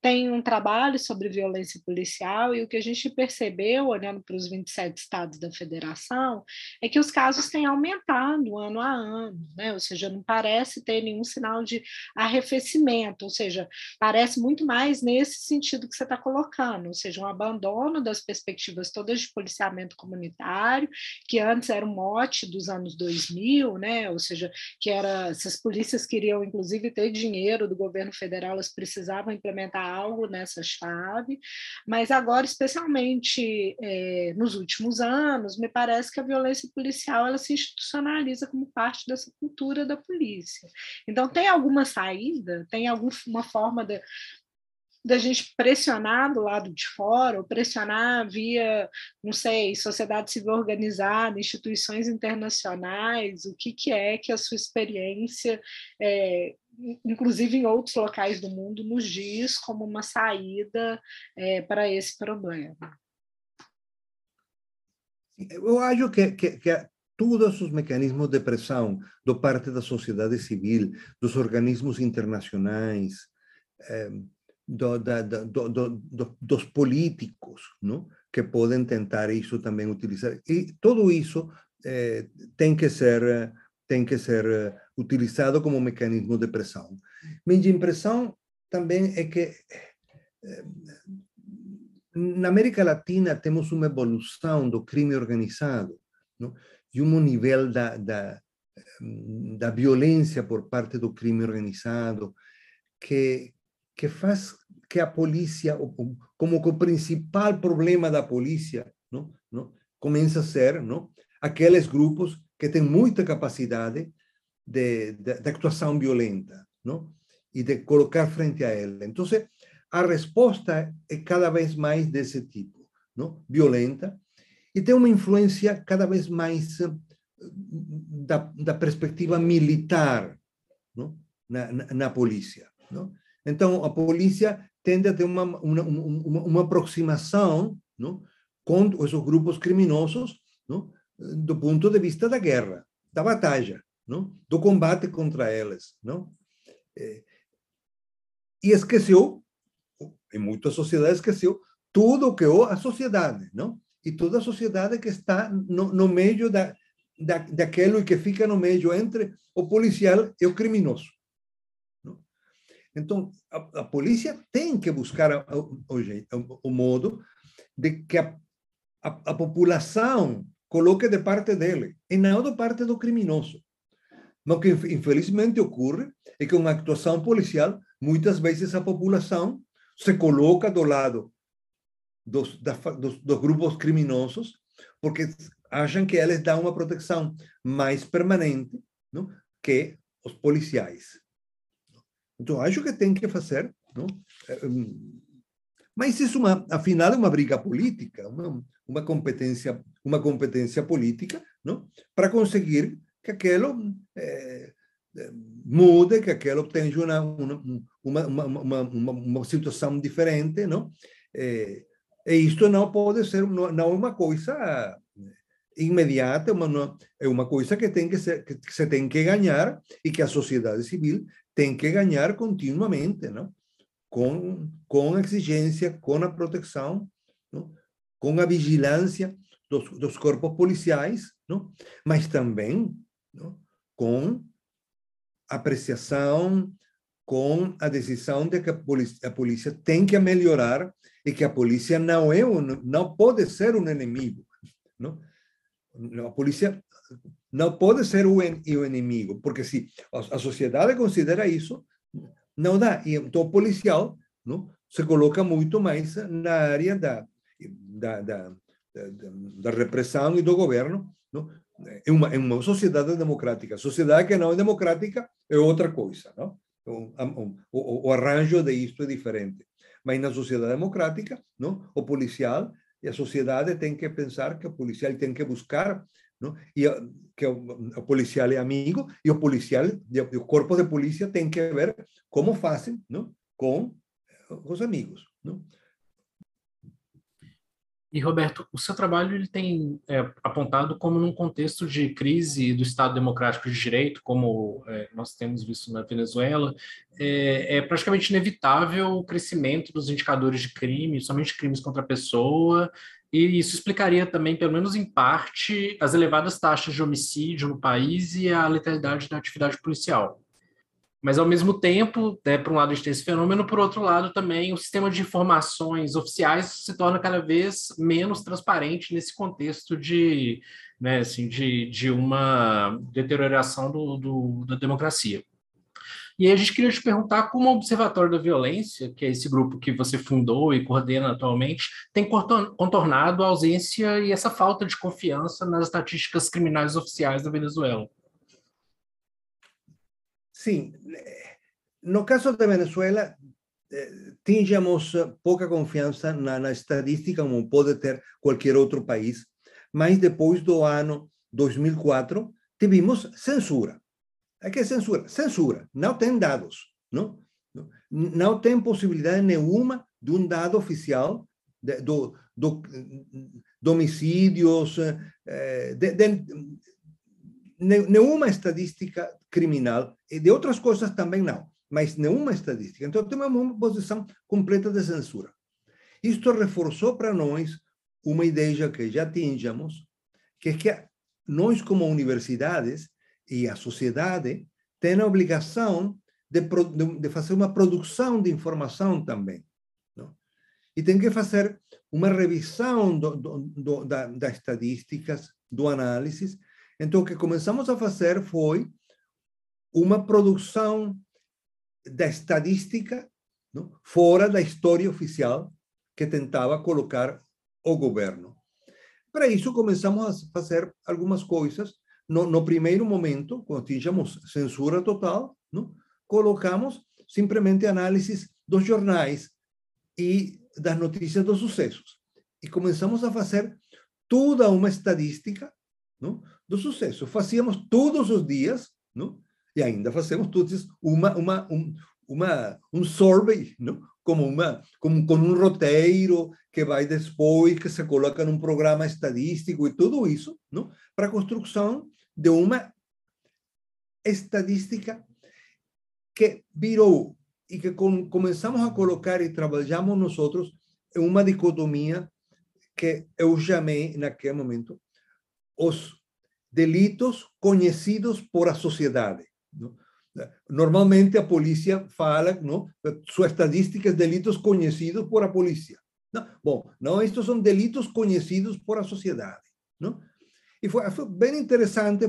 A: tem um trabalho sobre violência policial e o que a gente percebeu, olhando para os 27 estados da federação, é que os casos têm aumentado ano a ano, né? ou seja, não parece ter nenhum sinal de arrefecimento, ou seja, parece muito mais nesse sentido que você está colocando, ou seja, um abandono das perspectivas todas de policiamento comunitário, que antes era um mote dos anos 2000, né? ou seja, que era, se as polícias queriam, inclusive, ter dinheiro do governo federal, elas precisavam implementar algo nessa chave, mas agora, especialmente é, nos últimos anos, me parece que a violência policial ela se institucionaliza como parte dessa cultura da polícia. Então, tem alguma saída? Tem alguma forma de, da gente pressionar do lado de fora, ou pressionar via, não sei, sociedade civil organizada, instituições internacionais, o que, que é que a sua experiência é, inclusive em outros locais do mundo, nos diz como uma saída é, para esse problema.
D: Eu acho que, que, que todos os mecanismos de pressão do parte da sociedade civil, dos organismos internacionais, eh, do, da, do, do, dos políticos, não? que podem tentar isso também utilizar. E tudo isso eh, tem que ser tem que ser eh, utilizado como mecanismo de pressão. Minha impressão também é que eh, na América Latina temos uma evolução do crime organizado não? e um nível da, da, da violência por parte do crime organizado que, que faz que a polícia, como que o principal problema da polícia, não, não, começa a ser não, aqueles grupos que tem muita capacidade de, de, de actuação violenta, não? E de colocar frente a ela. Então, a resposta é cada vez mais desse tipo, não? Violenta e tem uma influência cada vez mais eh, da, da perspectiva militar, não? Na, na, na polícia, não? Então, a polícia tende a ter uma, uma, uma, uma aproximação não? com esses grupos criminosos não? do ponto de vista da guerra, da batalha, não? do combate contra elas. Não? É, e esqueceu, em muitas sociedades esqueceu, tudo que a sociedade, não? E toda a sociedade que está no, no meio da, da, daquilo que fica no meio entre o policial e o criminoso. Então, a, a polícia tem que buscar o, o, o modo de que a, a, a população coloque de parte dele e não de parte do criminoso. Mas o que infelizmente ocorre é que com a actuação policial, muitas vezes a população se coloca do lado dos, dos, dos grupos criminosos, porque acham que eles dão uma proteção mais permanente não? que os policiais. Então, acho que tem que fazer, não? Eh, mas isso, uma, afinal, é uma briga política, uma, uma competência, uma competência política? Para conseguir que aquilo eh, mude, que aquilo tenha uma, uma, uma, uma, uma, situação diferente, não? Eh, e isto não pode ser, não, não é uma coisa imediata, uma, é uma coisa que tem que, que se tem que ganhar e que a sociedade civil tem que ganhar continuamente, não? Com, com a exigência, com a proteção, não? com a vigilância dos, dos corpos policiais, não? mas também não? com apreciação, com a decisão de que a polícia, a polícia tem que melhorar e que a polícia não é um, não pode ser um inimigo, não? A polícia não pode ser o, inimigo, porque se a, sociedade considera isso, não dá. E então o policial, não, se coloca muito mais na área da da, da, da, repressão e do governo, não? É uma, democrática. Sociedade que não é democrática é outra coisa, não? O, o, o arranjo de isto é diferente. Mas na sociedade democrática, não? o policial e a sociedade tem que pensar que o policial tem que buscar, não? e que o, o policial é amigo, e o policial, e o de polícia tem que ver como fazem não? com os amigos. Não?
C: E, Roberto, o seu trabalho ele tem é, apontado como num contexto de crise do Estado Democrático de Direito, como é, nós temos visto na Venezuela, é, é, praticamente inevitável o crescimento dos indicadores de crime, somente crimes contra a pessoa, e isso explicaria também, pelo menos em parte, as elevadas taxas de homicídio no país e a letalidade da atividade policial. Mas, ao mesmo tempo, né, por um lado, a gente tem esse fenômeno, por outro lado, também o sistema de informações oficiais se torna cada vez menos transparente nesse contexto de, né, assim, de, de uma deterioração do, do, da democracia. E aí a gente queria te perguntar como o Observatório da Violência, que é esse grupo que você fundou e coordena atualmente, tem contornado a ausência e essa falta de confiança nas estatísticas criminais oficiais da Venezuela.
D: Sim, no caso de Venezuela, eh, tínhamos pouca confiança na, na, estadística, como pode ter qualquer outro país, mas depois do ano 2004, tivemos censura. O que é censura? Censura, não tem dados, não? Não tem possibilidade nenhuma de um dado oficial de, do, do, de homicídios, eh, de, de, nenhuma estatística criminal, e de outras coisas também não, mas nenhuma estatística. Então, temos uma posição completa de censura. Isto reforçou para nós uma ideia que já tínhamos, que é que nós, como universidades e a sociedade, tem a obrigação de, de, fazer uma produção de informação também. Não? E tem que fazer uma revisão do, do, do, da, das estatísticas, do análise, então, o que começamos a fazer foi uma produção da estadística não? fora da história oficial que tentava colocar o governo. Para isso, começamos a fazer algumas coisas. No, no primeiro momento, quando tínhamos censura total, não? colocamos simplesmente análises dos jornais e das notícias dos sucessos. E começamos a fazer toda uma estadística não? Do sucesso. Fazíamos todos os dias, não? e ainda fazemos todos uma, uma, um, uma, um survey, não? como, uma, como com um roteiro que vai depois, que se coloca num programa estadístico e tudo isso, não? para a construção de uma estadística que virou e que com, começamos a colocar e trabalhamos nós outros uma dicotomia que eu chamei naquele momento os delitos conhecidos por a sociedade. Não? Normalmente a polícia fala, não? sua estatística é delitos conhecidos por a polícia. Não? Bom, não, estes delitos conhecidos por a sociedade. Não? E foi, foi bem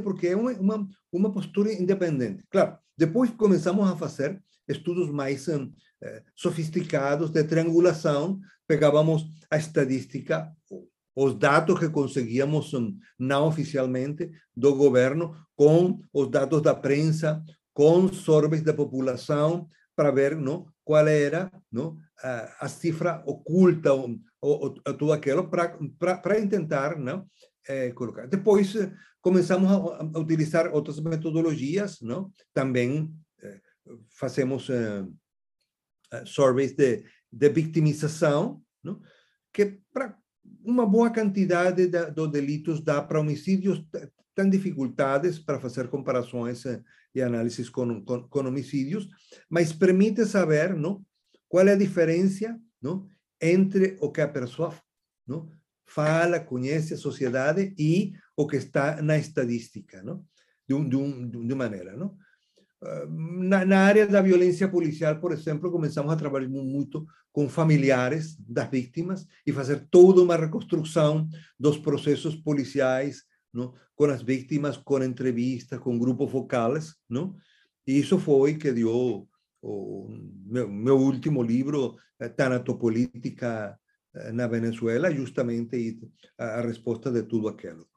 D: porque é uma, uma, uma postura independente. Claro, depois começamos a fazer estudos mais eh, sofisticados de triangulação, pegávamos a estatística, os dados que conseguíamos não oficialmente do governo, com os dados da prensa, com surveys da população, para ver não, qual era não, a, a cifra oculta, ou, ou, ou tudo aquilo, para tentar não, é, colocar. Depois começamos a, a, utilizar outras metodologias, não? também é, fazemos é, surveys de, de vitimização, não? que para uma boa quantidade de, de delitos dá para homicídios tem dificuldades para fazer comparações e análises com, com, com, homicídios, mas permite saber não, qual é a diferença não, entre o que a pessoa não, fala, conhece a sociedade e o que está na estadística, não? De, de, de maneira, não? Na, na, área da violência policial, por exemplo, começamos a trabalhar muito com familiares das vítimas e fazer toda uma reconstrução dos processos policiais, não? com as vítimas, com entrevistas, com grupos focais. Não? E isso foi que deu o meu, meu último livro, Tanatopolítica eh, na Venezuela, justamente a, a de tudo aquilo.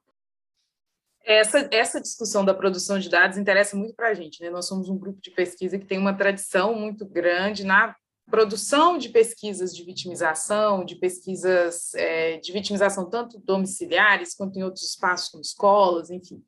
B: Essa, essa discussão da produção de dados interessa muito para a gente. Né? Nós somos um grupo de pesquisa que tem uma tradição muito grande na produção de pesquisas de vitimização, de pesquisas é, de vitimização tanto domiciliares quanto em outros espaços, como escolas, enfim.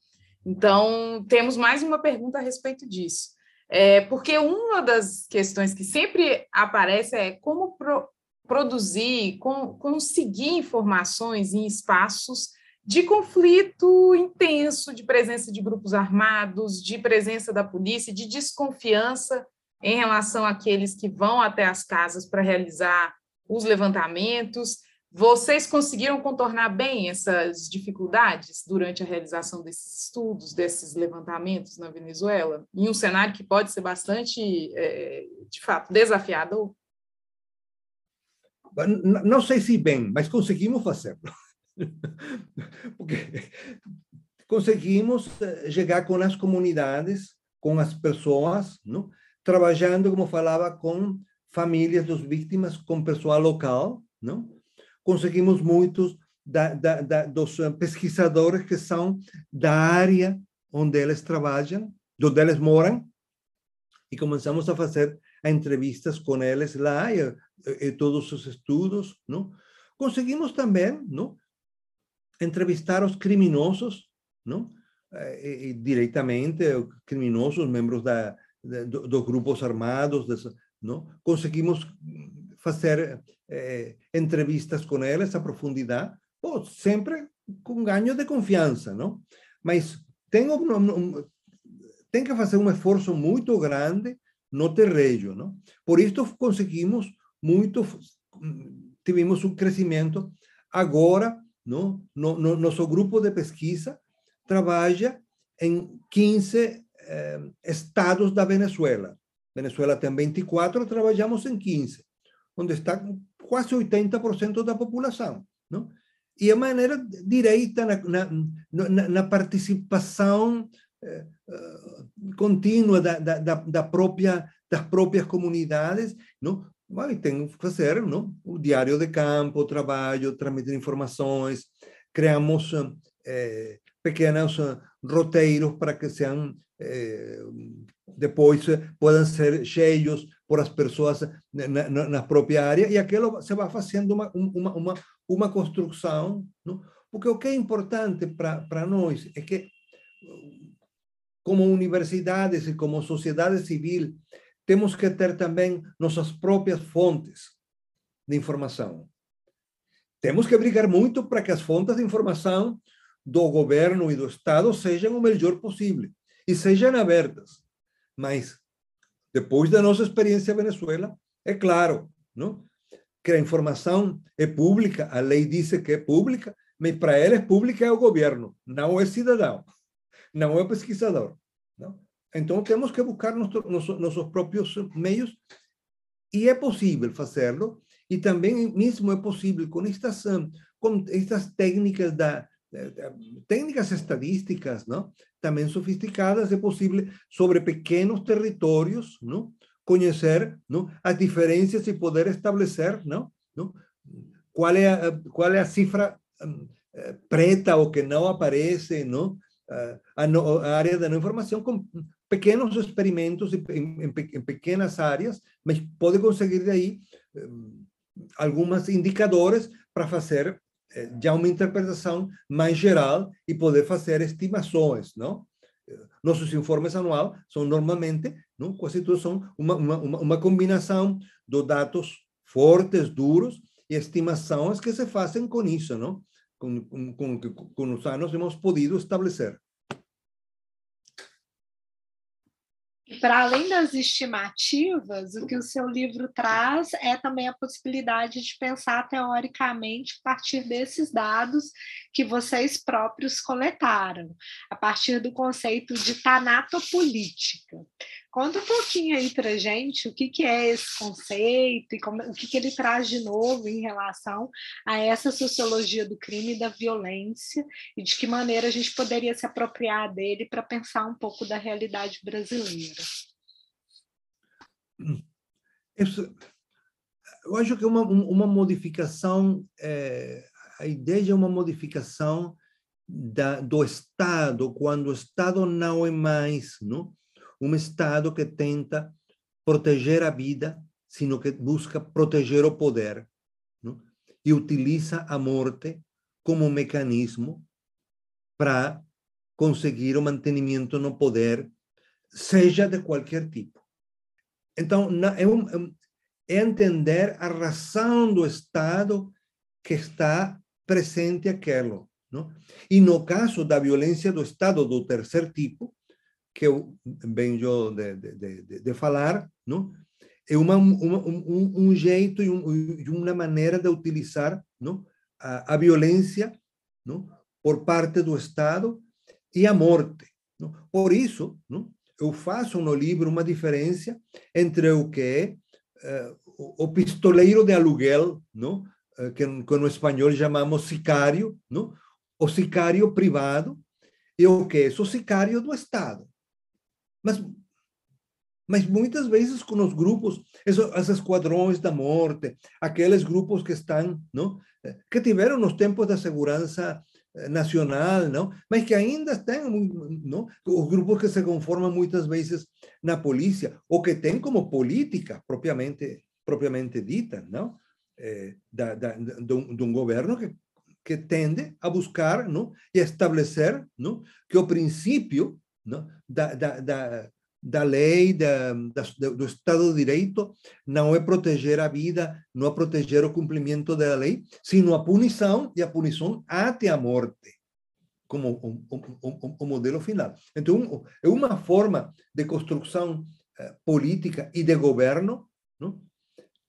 B: Então, temos mais uma pergunta a respeito disso. É, porque uma das questões que sempre aparece é como pro, produzir, com, conseguir informações em espaços de conflito intenso, de presença de grupos armados, de presença da polícia, de desconfiança em relação àqueles que vão até as casas para realizar os levantamentos. Vocês conseguiram contornar bem essas dificuldades durante a realização desses estudos, desses levantamentos na Venezuela, em um cenário que pode ser bastante, é, de fato, desafiador?
D: Não sei se bem, mas conseguimos fazê-lo. Porque conseguimos eh, chegar com as comunidades, com as pessoas, não? trabalhando, como falava, com famílias dos vítimas, com pessoal local. Não? Conseguimos muitos da, da, da, dos pesquisadores que são da área onde eles trabalham, onde eles moram, e começamos a fazer entrevistas com eles lá e, e todos os estudos, não? Conseguimos também, não? Entrevistar os criminosos, não? E, e, diretamente, criminosos, membros da, de, dos grupos armados, dessa, não? Conseguimos fazer eh, entrevistas com eles a profundidade, pô, sempre com ganho de confiança, não? Mas tem, um, que fazer um esforço muito grande no terreno, não? Por isso conseguimos muito, tivemos um crescimento agora no, no, no, nosso grupo de pesquisa trabalha em 15 eh, estados da Venezuela. Venezuela tem 24, trabalhamos em 15, onde está quase 80% da população. Não? E a maneira direita na, na, na participação eh, eh, contínua da, da, da própria, das próprias comunidades, não? Mas tem que fazer não? o diário de campo, o trabalho, transmitir informações, criamos eh, pequenos roteiros para que sejam eh, depois possam ser cheios por as pessoas na, na, na, própria área e aquilo se vai fazendo uma uma uma, uma construção, não? porque o que é importante para nós é que como universidades e como sociedade civil temos que ter também nossas próprias fontes de informação. Temos que brigar muito para que as fontes de informação do governo e do Estado sejam o melhor possível e sejam abertas. Mas, depois da nossa experiência na Venezuela, é claro não? que a informação é pública, a lei diz que é pública, mas para eles pública é o governo, não é cidadão, não é pesquisador. Então temos que buscar nosso, nosso, nossos próprios meios e é possível fazê-lo e também mesmo é estas com estas técnicas da técnicas estadísticas, não? Também sofisticadas é possível sobre pequenos territórios, não? Conhecer, não? As diferenças e poder estabelecer, não? não? Qual é a, qual é a cifra eh, preta ou que não aparece, não? A, a área da não informação com pequenos experimentos em, em pequenas áreas, mas pode conseguir daí eh, alguns indicadores para fazer eh, já uma interpretação mais geral e poder fazer estimações, não? Nossos informes anuais são normalmente, não, quase todos são uma, uma, uma combinação de dados fortes, duros e estimações que se fazem com isso, não? Com, com, com, com os anos hemos podido estabelecer.
A: Para além das estimativas, o que o seu livro traz é também a possibilidade de pensar teoricamente a partir desses dados que vocês próprios coletaram, a partir do conceito de tanatopolítica. Conta um pouquinho aí para gente o que, que é esse conceito e como, o que, que ele traz de novo em relação a essa sociologia do crime e da violência e de que maneira a gente poderia se apropriar dele para pensar um pouco da realidade brasileira.
D: Eu acho que é uma, uma modificação, é, a ideia é uma modificação da, do Estado, quando o Estado não é mais, não? Um Estado que tenta proteger a vida, sino que busca proteger o poder não? e utiliza a morte como mecanismo para conseguir o mantenimento no poder, seja de qualquer tipo. Então, é, um, é entender a razão do Estado que está presente aquilo. Não? E no caso da violência do Estado do terceiro tipo, que eu venho de, de, de, de falar, não? é uma, uma, um, um, jeito e, um, uma maneira de utilizar não? A, a, violência não? por parte do Estado e a morte. Não? Por isso, não? eu faço no livro uma diferença entre o que é uh, o pistoleiro de aluguel, não? Uh, que, que no espanhol chamamos sicário, não? o sicário privado, e o que é o sicário do Estado. Mas, mas muitas vezes com os grupos, esses esquadrões da morte, aqueles grupos que estão, não, que tiveram nos tempos da segurança eh, nacional, não, mas que ainda têm, não, os grupos que se conformam muitas vezes na polícia ou que têm como política propriamente propriamente dita, não, é, da, da, de, um, de um governo que que tende a buscar não, e estabelecer não, que o princípio não, da, da, da, da lei, da, da, do Estado de Direito, não é proteger a vida, não é proteger o cumprimento da lei, sino a punição e a punição até a morte, como o, o, o modelo final. Então, é uma forma de construção eh, política e de governo não?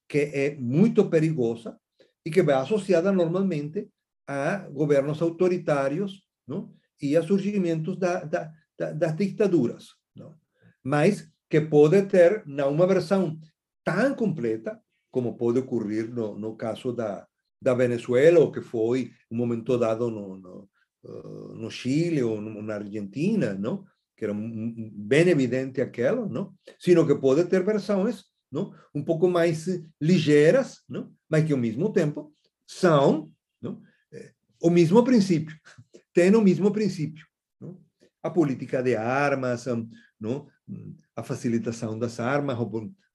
D: que é muito perigosa e que vai associada normalmente a governos autoritários não? e a surgimentos da, da, das ditaduras, não? mas que pode ter não uma versão tão completa como pode ocorrer no, no caso da, da Venezuela, ou que foi um momento dado no, no, uh, no Chile ou na Argentina, não? que era bem evidente aquilo, não? sino que pode ter versões não? um pouco mais ligeiras, não? mas que ao mesmo tempo são não? É, o mesmo princípio, têm o mesmo princípio a política de armas, não? a facilitação das armas,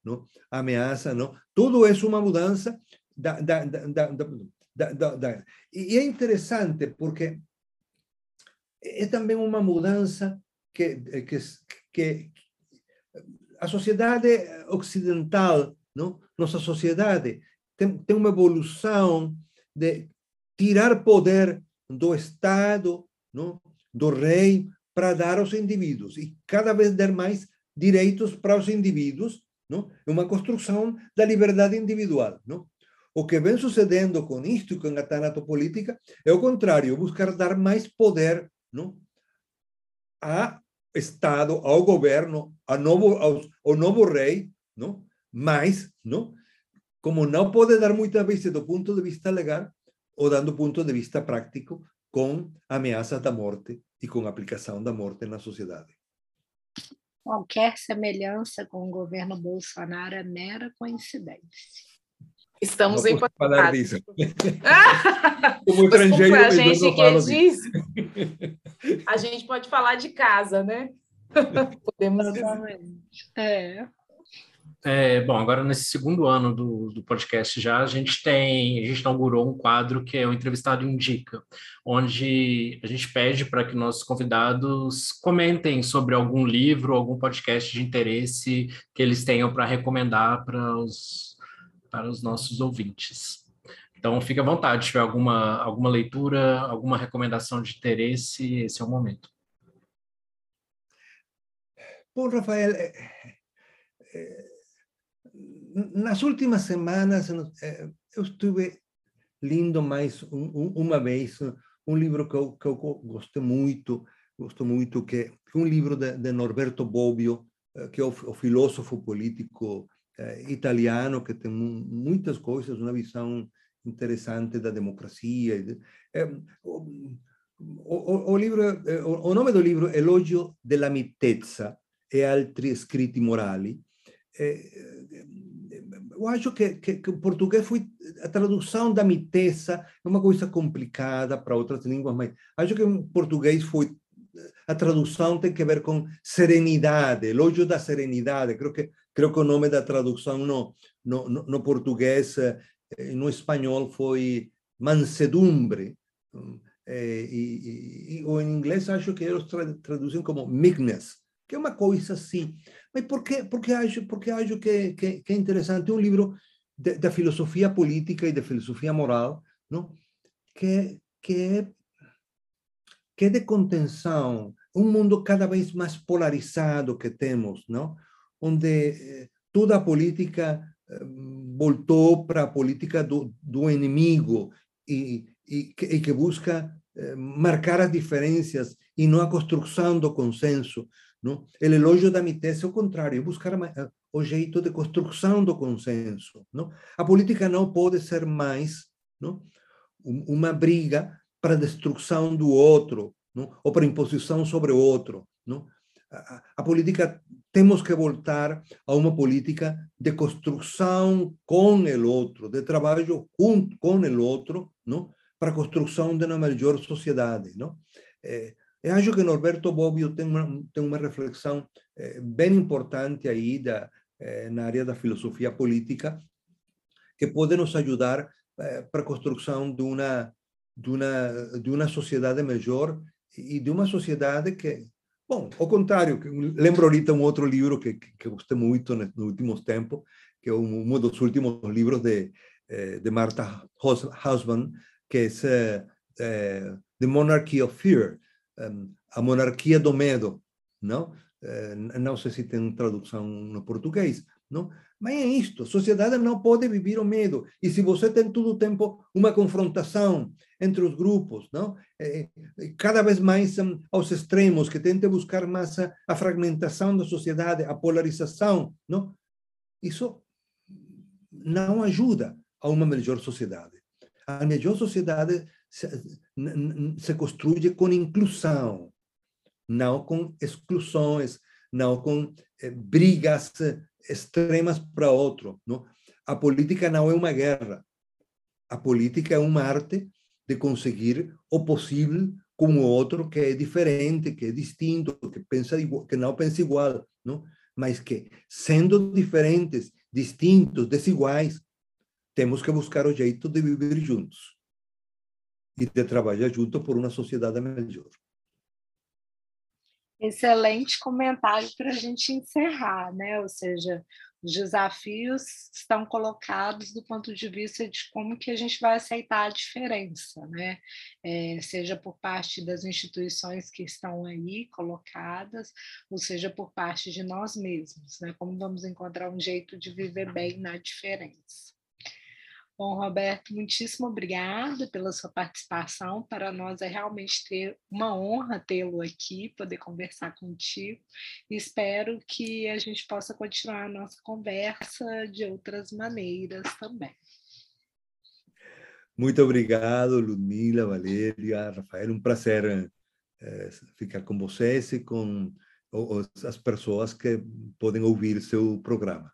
D: não? a ameaça, não? tudo é uma mudança da, da, da, da, porque é também uma mudança que, que, que a sociedade ocidental, não? nossa sociedade, tem, tem uma evolução de tirar poder do Estado, não? do rei, para dar aos indivíduos e cada vez dar mais direitos para os indivíduos, não? É uma construção da liberdade individual, não? o que vem sucedendo com isto e com a tanatopolítica é o contrário, buscar dar mais poder não? a Estado, ao governo, ao novo, ao, ao novo rei, não? mas não? como não pode dar muitas vezes do ponto de vista legal, ou dando ponto de vista prático, com ameaças da morte e com aplicação da morte na sociedade.
A: Qualquer semelhança com o governo Bolsonaro é mera coincidência.
B: Estamos em
D: falar disso. Como estrangeiro,
B: a gente que diz. A gente pode falar de casa, né? Podemos dizer.
A: É.
C: É, bom, agora nesse segundo ano do, do podcast já, a gente tem, a gente inaugurou um quadro que é o Entrevistado Indica, onde a gente pede para que nossos convidados comentem sobre algum livro, algum podcast de interesse que eles tenham para recomendar para os, para os nossos ouvintes. Então, fique à vontade, se tiver alguma, alguma leitura, alguma recomendação de interesse, esse é o momento.
D: Bom, Rafael, é, é nas últimas semanas eh, eu estive lendo mais um, uma vez um livro que eu, que eu muito, gosto muito, que é um livro de, de Norberto Bobbio, eh, que é o, o filósofo político eh, italiano, que tem muitas coisas, uma visão interessante da democracia. É, o, o, o, livro, o, nome do livro é Elogio della mitezza e altri scritti morali. É, eu acho que, que, que, o português foi a tradução da miteza é uma coisa complicada para outras línguas, mas acho que em português foi a tradução tem que ver com serenidade, elogio da serenidade. Creio que que o nome da tradução no no, no português e no espanhol foi mansedumbre. E, e, e, em inglês acho que eles traduzem como meekness, que é uma coisa assim. Mas por que, porque acho, porque acho que, que, que é interessante um livro da filosofia política e da filosofia moral, não? Que, que, que de contenção, um mundo cada vez mais polarizado que temos, não? onde eh, toda política eh, voltou para política do, do inimigo e, e, e que busca eh, marcar as diferenças e não a construção do consenso. Não? O elogio da miteza é o contrário, buscar o jeito de construção do consenso. Não? A política não pode ser mais não? uma briga para a destruição do outro, não? ou para imposição sobre o outro. Não? A, a, política, temos que voltar a uma política de construção com o outro, de trabalho junto com o outro, não? para a construção de uma melhor sociedade. Não? É, eu acho que Norberto Bobbio tem uma, tem uma reflexão eh, bem importante aí da, eh, na área da filosofia política, que pode nos ajudar eh, para a construção de uma, de, uma, de uma sociedade melhor e de uma sociedade que, bom, ao contrário, lembro ahorita um outro livro que, que, que gostei muito nos últimos tempos, que é um, um dos últimos livros de, eh, de Martha Hausmann, que é eh, The Monarchy of Fear, a monarquia do medo, não? Eh, não sei se tem tradução no português, não? Mas é isto, a sociedade não pode viver o medo. E se você tem todo o tempo uma confrontação entre os grupos, não? Eh, cada vez mais aos extremos, que tenta buscar mais a, a fragmentação da sociedade, a polarização, não? Isso não ajuda a uma melhor sociedade. A melhor sociedade se, se construye com inclusão, não com exclusões, não com eh, brigas extremas para outro. Não? A política não é uma guerra. A política é uma arte de conseguir o possível com o outro que é diferente, que é distinto, que pensa igual, que não pensa igual, não? Mas que sendo diferentes, distintos, desiguais, temos que buscar o jeito de viver juntos e de trabalhar junto por uma sociedade melhor.
A: Excelente comentário para a gente encerrar, né? Ou seja, os desafios estão colocados do ponto de vista de como que a gente vai aceitar a diferença, né? É, seja por parte das instituições que estão aí colocadas, ou seja por parte de nós mesmos, né? Como vamos encontrar um jeito de viver bem na diferença. Bom, Roberto, muitíssimo obrigado pela sua participação. Para nós é realmente ter uma honra tê-lo aqui, poder conversar contigo. espero que a gente possa continuar a nossa conversa de outras maneiras também.
D: Muito obrigado, Ludmila, Valéria, Rafael. Um prazer eh, ficar com vocês e com as pessoas que podem ouvir seu programa.